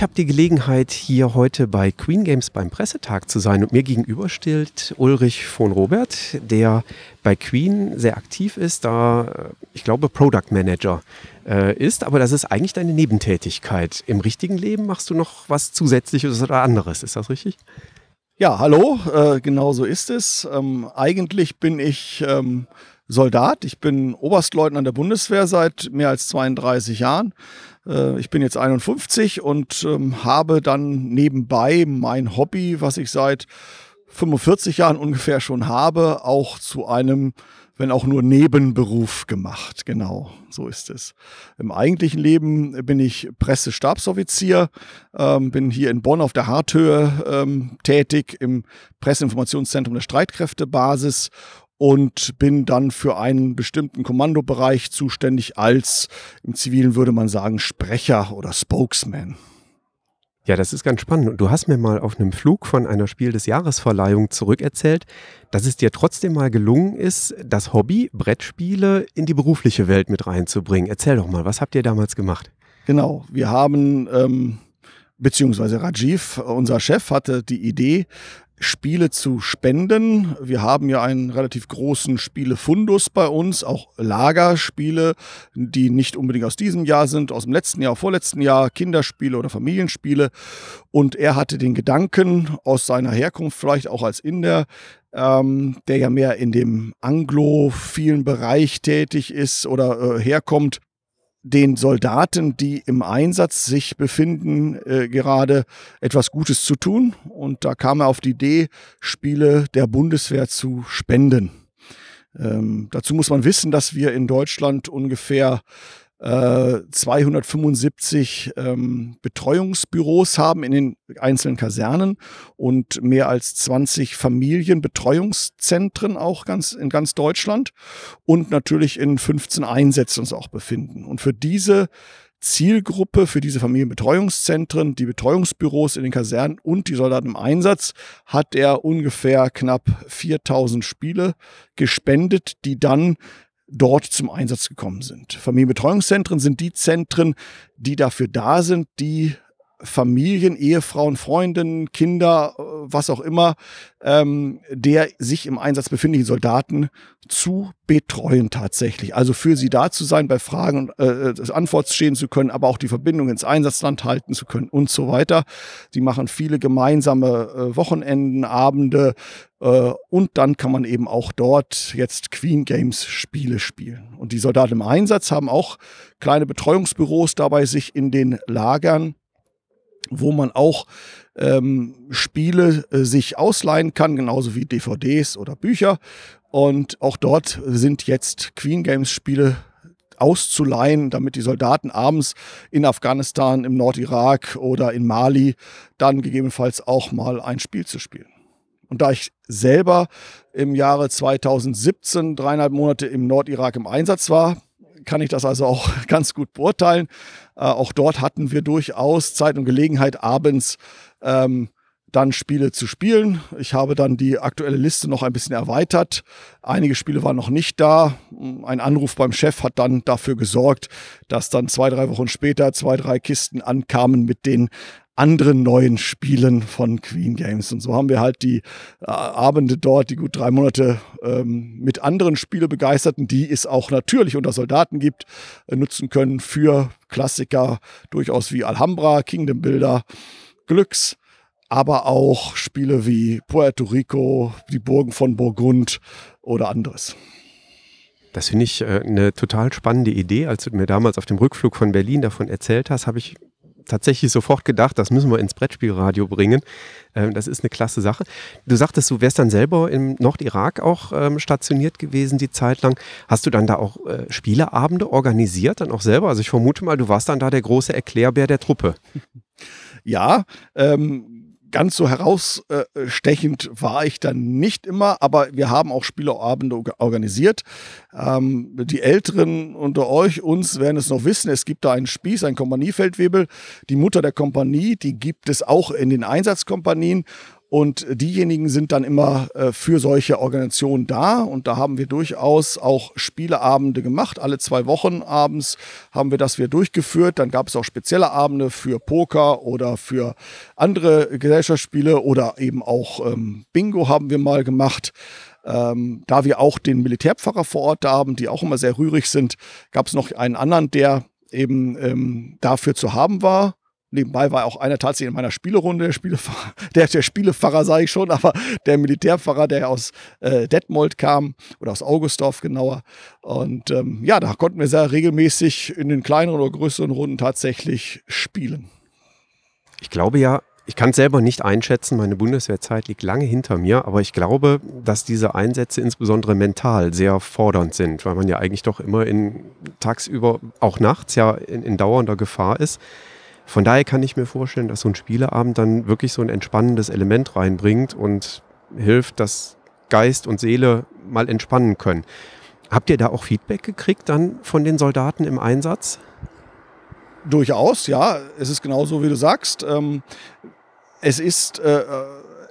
Ich habe die Gelegenheit, hier heute bei Queen Games beim Pressetag zu sein und mir gegenüber steht Ulrich von Robert, der bei Queen sehr aktiv ist, da äh, ich glaube Product Manager äh, ist, aber das ist eigentlich deine Nebentätigkeit. Im richtigen Leben machst du noch was Zusätzliches oder anderes, ist das richtig? Ja, hallo, äh, genau so ist es. Ähm, eigentlich bin ich ähm, Soldat, ich bin Oberstleutnant der Bundeswehr seit mehr als 32 Jahren. Äh, ich bin jetzt 51 und ähm, habe dann nebenbei mein Hobby, was ich seit 45 Jahren ungefähr schon habe, auch zu einem, wenn auch nur Nebenberuf gemacht. Genau, so ist es. Im eigentlichen Leben bin ich Pressestabsoffizier, ähm, bin hier in Bonn auf der Harthöhe ähm, tätig im Presseinformationszentrum der Streitkräftebasis und bin dann für einen bestimmten Kommandobereich zuständig als, im Zivilen würde man sagen, Sprecher oder Spokesman. Ja, das ist ganz spannend. Und du hast mir mal auf einem Flug von einer Spiel des Jahresverleihung zurückerzählt, dass es dir trotzdem mal gelungen ist, das Hobby Brettspiele in die berufliche Welt mit reinzubringen. Erzähl doch mal, was habt ihr damals gemacht? Genau, wir haben, ähm, beziehungsweise Rajiv, unser Chef, hatte die Idee, Spiele zu spenden. Wir haben ja einen relativ großen Spielefundus bei uns, auch Lagerspiele, die nicht unbedingt aus diesem Jahr sind, aus dem letzten Jahr, vorletzten Jahr, Kinderspiele oder Familienspiele. Und er hatte den Gedanken aus seiner Herkunft, vielleicht auch als Inder, ähm, der ja mehr in dem anglophilen Bereich tätig ist oder äh, herkommt, den Soldaten, die im Einsatz sich befinden, äh, gerade etwas Gutes zu tun. Und da kam er auf die Idee, Spiele der Bundeswehr zu spenden. Ähm, dazu muss man wissen, dass wir in Deutschland ungefähr 275 äh, ähm, Betreuungsbüros haben in den einzelnen Kasernen und mehr als 20 Familienbetreuungszentren auch ganz, in ganz Deutschland und natürlich in 15 Einsätzen uns auch befinden. Und für diese Zielgruppe für diese Familienbetreuungszentren, die Betreuungsbüros in den Kasernen und die Soldaten im Einsatz hat er ungefähr knapp 4000 Spiele gespendet, die dann dort zum Einsatz gekommen sind. Familienbetreuungszentren sind die Zentren, die dafür da sind, die Familien, Ehefrauen, Freundinnen, Kinder, äh, was auch immer, ähm, der sich im Einsatz befindlichen Soldaten zu betreuen tatsächlich. Also für sie da zu sein, bei Fragen und äh, äh Antwort stehen zu können, aber auch die Verbindung ins Einsatzland halten zu können und so weiter. Sie machen viele gemeinsame äh, Wochenenden, Abende, äh, und dann kann man eben auch dort jetzt Queen Games Spiele spielen. Und die Soldaten im Einsatz haben auch kleine Betreuungsbüros dabei sich in den Lagern, wo man auch ähm, Spiele äh, sich ausleihen kann, genauso wie DVDs oder Bücher. Und auch dort sind jetzt Queen Games Spiele auszuleihen, damit die Soldaten abends in Afghanistan, im Nordirak oder in Mali dann gegebenenfalls auch mal ein Spiel zu spielen. Und da ich selber im Jahre 2017 dreieinhalb Monate im Nordirak im Einsatz war, kann ich das also auch ganz gut beurteilen. Äh, auch dort hatten wir durchaus Zeit und Gelegenheit, abends ähm, dann Spiele zu spielen. Ich habe dann die aktuelle Liste noch ein bisschen erweitert. Einige Spiele waren noch nicht da. Ein Anruf beim Chef hat dann dafür gesorgt, dass dann zwei, drei Wochen später zwei, drei Kisten ankamen mit den anderen neuen Spielen von Queen Games. Und so haben wir halt die äh, Abende dort, die gut drei Monate ähm, mit anderen Spielebegeisterten, die es auch natürlich unter Soldaten gibt, äh, nutzen können für Klassiker durchaus wie Alhambra, Kingdom Builder, Glücks, aber auch Spiele wie Puerto Rico, die Burgen von Burgund oder anderes. Das finde ich äh, eine total spannende Idee. Als du mir damals auf dem Rückflug von Berlin davon erzählt hast, habe ich tatsächlich sofort gedacht, das müssen wir ins Brettspielradio bringen. Ähm, das ist eine klasse Sache. Du sagtest, du wärst dann selber im Nordirak auch ähm, stationiert gewesen, die Zeit lang. Hast du dann da auch äh, Spieleabende organisiert, dann auch selber? Also ich vermute mal, du warst dann da der große Erklärbär der Truppe. Ja, ähm, ganz so herausstechend war ich dann nicht immer, aber wir haben auch Spieleabende organisiert. Ähm, die Älteren unter euch, uns werden es noch wissen, es gibt da einen Spieß, ein Kompaniefeldwebel. Die Mutter der Kompanie, die gibt es auch in den Einsatzkompanien und diejenigen sind dann immer äh, für solche Organisationen da. Und da haben wir durchaus auch Spieleabende gemacht. Alle zwei Wochen abends haben wir das wieder durchgeführt. Dann gab es auch spezielle Abende für Poker oder für andere Gesellschaftsspiele oder eben auch ähm, Bingo haben wir mal gemacht. Ähm, da wir auch den Militärpfarrer vor Ort haben, die auch immer sehr rührig sind, gab es noch einen anderen, der eben ähm, dafür zu haben war. Nebenbei war auch einer tatsächlich in meiner Spielerunde, der Spielefahrer, der, der Spielepfarrer sage ich schon, aber der Militärpfarrer, der aus äh, Detmold kam oder aus Augustdorf genauer. Und ähm, ja, da konnten wir sehr regelmäßig in den kleineren oder größeren Runden tatsächlich spielen. Ich glaube ja, ich kann es selber nicht einschätzen, meine Bundeswehrzeit liegt lange hinter mir, aber ich glaube, dass diese Einsätze insbesondere mental sehr fordernd sind, weil man ja eigentlich doch immer in tagsüber, auch nachts ja in, in dauernder Gefahr ist. Von daher kann ich mir vorstellen, dass so ein Spieleabend dann wirklich so ein entspannendes Element reinbringt und hilft, dass Geist und Seele mal entspannen können. Habt ihr da auch Feedback gekriegt dann von den Soldaten im Einsatz? Durchaus, ja. Es ist genauso, wie du sagst. Ähm, es ist äh,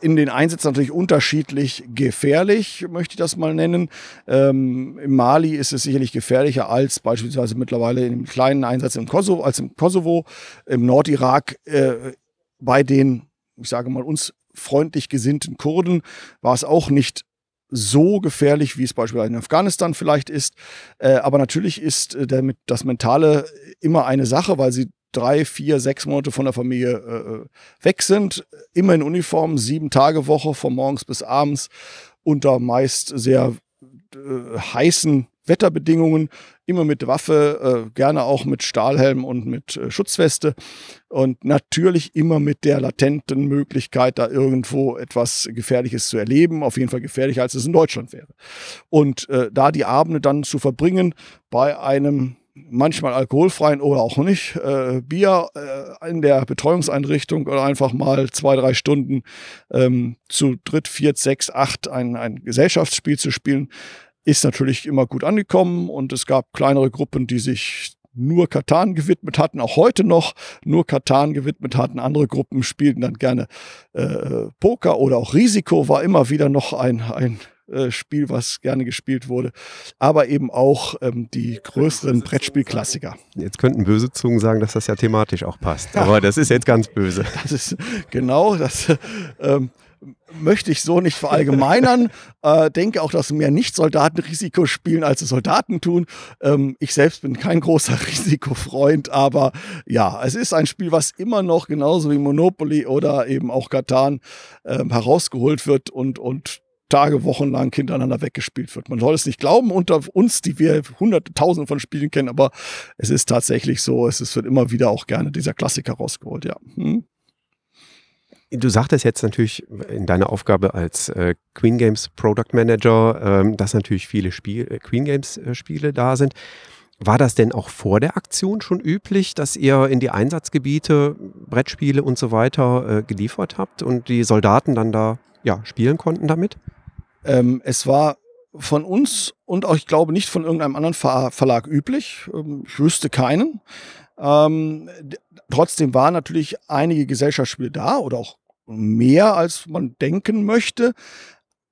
in den Einsätzen natürlich unterschiedlich gefährlich, möchte ich das mal nennen. Ähm, Im Mali ist es sicherlich gefährlicher als beispielsweise mittlerweile im kleinen Einsatz im Kosovo, als im Kosovo, im Nordirak. Äh, bei den, ich sage mal, uns freundlich gesinnten Kurden war es auch nicht so gefährlich, wie es beispielsweise in Afghanistan vielleicht ist. Äh, aber natürlich ist äh, der, das Mentale immer eine Sache, weil sie drei, vier, sechs Monate von der Familie äh, äh, weg sind, immer in Uniform, sieben Tage Woche, von morgens bis abends, unter meist sehr äh, heißen Wetterbedingungen, immer mit Waffe, äh, gerne auch mit Stahlhelm und mit äh, Schutzweste. Und natürlich immer mit der latenten Möglichkeit, da irgendwo etwas Gefährliches zu erleben, auf jeden Fall gefährlicher, als es in Deutschland wäre. Und äh, da die Abende dann zu verbringen bei einem manchmal alkoholfreien oder auch nicht, äh, Bier äh, in der Betreuungseinrichtung oder einfach mal zwei, drei Stunden ähm, zu dritt, viert, sechs, acht ein, ein Gesellschaftsspiel zu spielen, ist natürlich immer gut angekommen und es gab kleinere Gruppen, die sich nur Katan gewidmet hatten, auch heute noch nur Katan gewidmet hatten. Andere Gruppen spielten dann gerne äh, Poker oder auch Risiko war immer wieder noch ein, ein Spiel, was gerne gespielt wurde, aber eben auch ähm, die größeren Brettspielklassiker. Jetzt könnten böse Zungen sagen, dass das ja thematisch auch passt, aber das ist jetzt ganz böse. Das ist genau das. Ähm, möchte ich so nicht verallgemeinern. äh, denke auch, dass mehr Nicht-Soldaten Risiko spielen, als Soldaten tun. Ähm, ich selbst bin kein großer Risikofreund, aber ja, es ist ein Spiel, was immer noch genauso wie Monopoly oder eben auch Katan ähm, herausgeholt wird und, und Tage, Wochen lang hintereinander weggespielt wird. Man soll es nicht glauben unter uns, die wir hunderte, tausende von Spielen kennen, aber es ist tatsächlich so, es wird immer wieder auch gerne dieser Klassiker rausgeholt, ja. Hm? Du sagtest jetzt natürlich in deiner Aufgabe als äh, Queen Games Product Manager, ähm, dass natürlich viele Spiel, äh, Queen Games äh, Spiele da sind. War das denn auch vor der Aktion schon üblich, dass ihr in die Einsatzgebiete Brettspiele und so weiter äh, geliefert habt und die Soldaten dann da ja, spielen konnten damit? Ähm, es war von uns und auch, ich glaube, nicht von irgendeinem anderen Ver Verlag üblich. Ähm, ich wüsste keinen. Ähm, trotzdem waren natürlich einige Gesellschaftsspiele da oder auch mehr, als man denken möchte.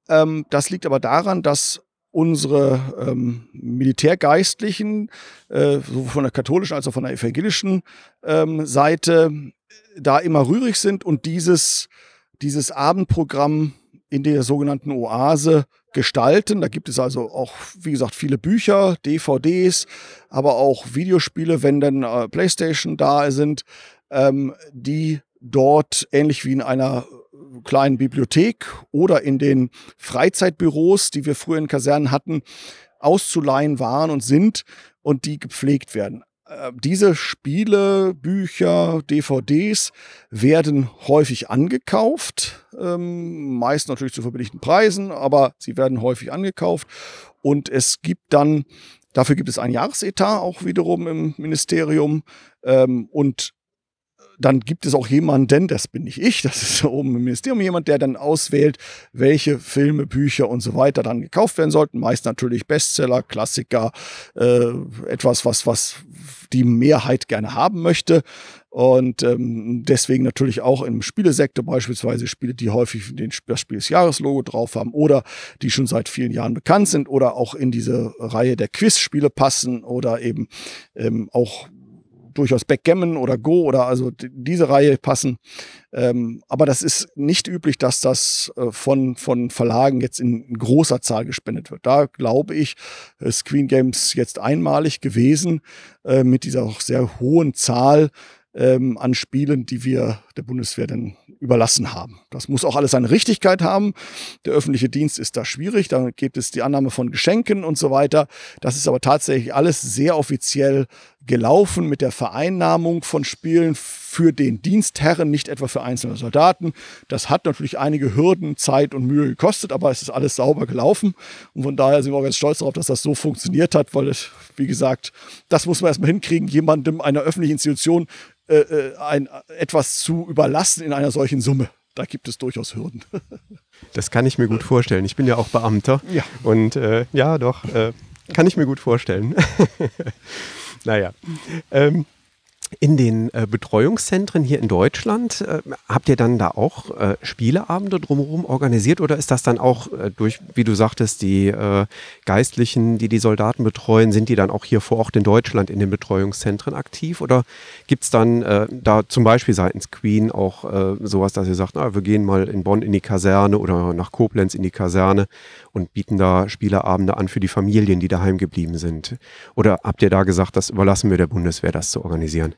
Ähm, das liegt aber daran, dass unsere ähm, Militärgeistlichen, äh, sowohl von der katholischen als auch von der evangelischen ähm, Seite, da immer rührig sind und dieses, dieses Abendprogramm in der sogenannten Oase gestalten. Da gibt es also auch, wie gesagt, viele Bücher, DVDs, aber auch Videospiele, wenn dann äh, PlayStation da sind, ähm, die dort ähnlich wie in einer kleinen Bibliothek oder in den Freizeitbüros, die wir früher in Kasernen hatten, auszuleihen waren und sind und die gepflegt werden. Äh, diese Spiele, Bücher, DVDs werden häufig angekauft, ähm, meist natürlich zu verbilligten Preisen, aber sie werden häufig angekauft. Und es gibt dann, dafür gibt es ein Jahresetat auch wiederum im Ministerium ähm, und dann gibt es auch jemanden, das bin nicht ich, das ist oben im Ministerium jemand, der dann auswählt, welche Filme, Bücher und so weiter dann gekauft werden sollten. Meist natürlich Bestseller, Klassiker, äh, etwas, was, was die Mehrheit gerne haben möchte. Und ähm, deswegen natürlich auch im Spielesektor beispielsweise Spiele, die häufig den, das Spiel des Jahreslogo drauf haben oder die schon seit vielen Jahren bekannt sind oder auch in diese Reihe der Quizspiele passen oder eben ähm, auch durchaus Backgammon oder Go oder also diese Reihe passen. Ähm, aber das ist nicht üblich, dass das äh, von, von Verlagen jetzt in großer Zahl gespendet wird. Da glaube ich, ist Queen Games jetzt einmalig gewesen äh, mit dieser auch sehr hohen Zahl ähm, an Spielen, die wir der Bundeswehr dann überlassen haben. Das muss auch alles seine Richtigkeit haben. Der öffentliche Dienst ist da schwierig. Da gibt es die Annahme von Geschenken und so weiter. Das ist aber tatsächlich alles sehr offiziell gelaufen mit der Vereinnahmung von Spielen für den Dienstherren, nicht etwa für einzelne Soldaten. Das hat natürlich einige Hürden, Zeit und Mühe gekostet, aber es ist alles sauber gelaufen. Und von daher sind wir auch ganz stolz darauf, dass das so funktioniert hat, weil es, wie gesagt, das muss man erstmal hinkriegen, jemandem einer öffentlichen Institution äh, äh ein, etwas zu überlassen in einer solchen Summe. Da gibt es durchaus Hürden. Das kann ich mir gut vorstellen. Ich bin ja auch Beamter. Ja. Und äh, ja, doch, äh, kann ich mir gut vorstellen. naja. Ähm, in den äh, Betreuungszentren hier in Deutschland, äh, habt ihr dann da auch äh, Spieleabende drumherum organisiert oder ist das dann auch äh, durch, wie du sagtest, die äh, Geistlichen, die die Soldaten betreuen, sind die dann auch hier vor Ort in Deutschland in den Betreuungszentren aktiv oder gibt es dann äh, da zum Beispiel seitens Queen auch sowas, dass ihr sagt, na, wir gehen mal in Bonn in die Kaserne oder nach Koblenz in die Kaserne und bieten da Spieleabende an für die Familien, die daheim geblieben sind? Oder habt ihr da gesagt, das überlassen wir der Bundeswehr, das zu organisieren?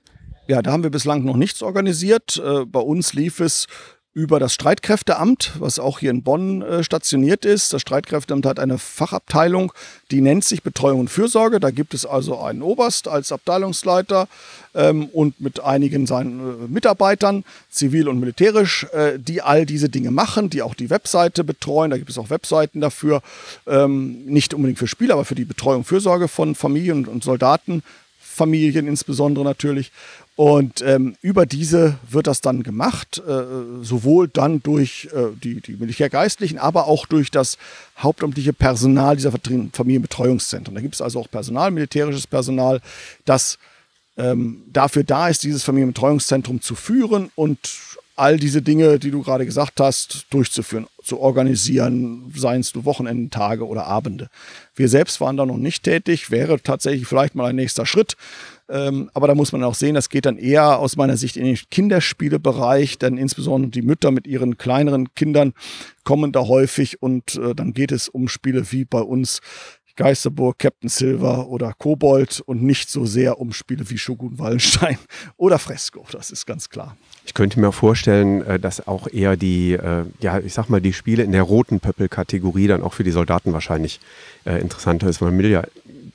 Ja, da haben wir bislang noch nichts organisiert. Äh, bei uns lief es über das Streitkräfteamt, was auch hier in Bonn äh, stationiert ist. Das Streitkräfteamt hat eine Fachabteilung, die nennt sich Betreuung und Fürsorge. Da gibt es also einen Oberst als Abteilungsleiter ähm, und mit einigen seinen äh, Mitarbeitern, zivil und militärisch, äh, die all diese Dinge machen, die auch die Webseite betreuen. Da gibt es auch Webseiten dafür, ähm, nicht unbedingt für Spiele, aber für die Betreuung und Fürsorge von Familien und Soldaten. Familien insbesondere natürlich. Und ähm, über diese wird das dann gemacht, äh, sowohl dann durch äh, die, die Militärgeistlichen, aber auch durch das hauptamtliche Personal dieser Familienbetreuungszentren. Da gibt es also auch Personal, militärisches Personal, das ähm, dafür da ist, dieses Familienbetreuungszentrum zu führen und all diese Dinge, die du gerade gesagt hast, durchzuführen, zu organisieren, seien es du Wochenenden, Tage oder Abende. Wir selbst waren da noch nicht tätig, wäre tatsächlich vielleicht mal ein nächster Schritt. Ähm, aber da muss man auch sehen, das geht dann eher aus meiner Sicht in den Kinderspielebereich, denn insbesondere die Mütter mit ihren kleineren Kindern kommen da häufig und äh, dann geht es um Spiele wie bei uns Geisterburg, Captain Silver oder Kobold und nicht so sehr um Spiele wie Shogun Wallenstein oder Fresco, das ist ganz klar. Ich könnte mir vorstellen, äh, dass auch eher die, äh, ja, ich sag mal, die Spiele in der roten Pöppel-Kategorie dann auch für die Soldaten wahrscheinlich äh, interessanter ist. Man will ja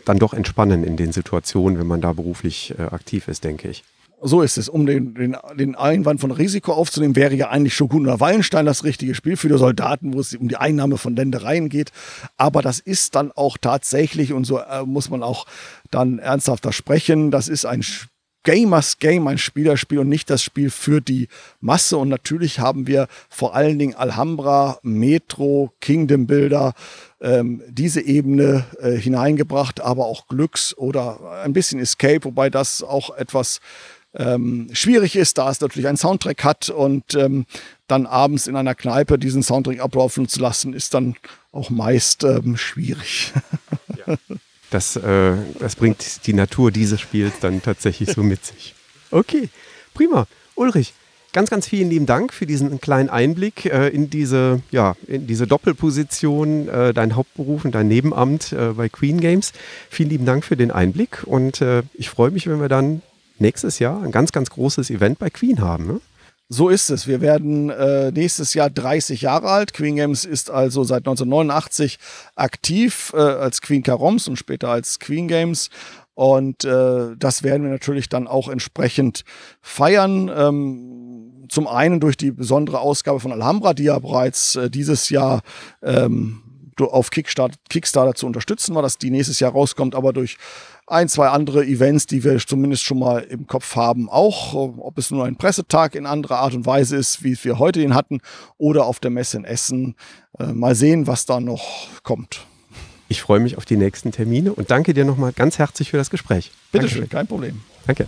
dann doch entspannen in den Situationen, wenn man da beruflich aktiv ist, denke ich. So ist es. Um den, den, den Einwand von Risiko aufzunehmen, wäre ja eigentlich Shogun oder Wallenstein das richtige Spiel für die Soldaten, wo es um die Einnahme von Ländereien geht. Aber das ist dann auch tatsächlich, und so äh, muss man auch dann ernsthafter sprechen, das ist ein Gamers Game, ein Spielerspiel und nicht das Spiel für die Masse. Und natürlich haben wir vor allen Dingen Alhambra, Metro, Kingdom Builder, ähm, diese Ebene äh, hineingebracht, aber auch Glücks oder ein bisschen Escape, wobei das auch etwas ähm, schwierig ist, da es natürlich einen Soundtrack hat und ähm, dann abends in einer Kneipe diesen Soundtrack ablaufen zu lassen, ist dann auch meist ähm, schwierig. Ja. Das, äh, das bringt die Natur dieses Spiels dann tatsächlich so mit sich. Okay, prima. Ulrich, ganz, ganz vielen lieben Dank für diesen kleinen Einblick äh, in, diese, ja, in diese Doppelposition, äh, dein Hauptberuf und dein Nebenamt äh, bei Queen Games. Vielen lieben Dank für den Einblick und äh, ich freue mich, wenn wir dann nächstes Jahr ein ganz, ganz großes Event bei Queen haben. Ne? So ist es. Wir werden äh, nächstes Jahr 30 Jahre alt. Queen Games ist also seit 1989 aktiv äh, als Queen Caroms und später als Queen Games. Und äh, das werden wir natürlich dann auch entsprechend feiern. Ähm, zum einen durch die besondere Ausgabe von Alhambra, die ja bereits äh, dieses Jahr ähm, auf Kickstarter, Kickstarter zu unterstützen war, dass die nächstes Jahr rauskommt, aber durch ein, zwei andere Events, die wir zumindest schon mal im Kopf haben, auch. Ob es nur ein Pressetag in anderer Art und Weise ist, wie wir heute ihn hatten, oder auf der Messe in Essen. Äh, mal sehen, was da noch kommt. Ich freue mich auf die nächsten Termine und danke dir nochmal ganz herzlich für das Gespräch. Bitte schön, kein Problem. Danke.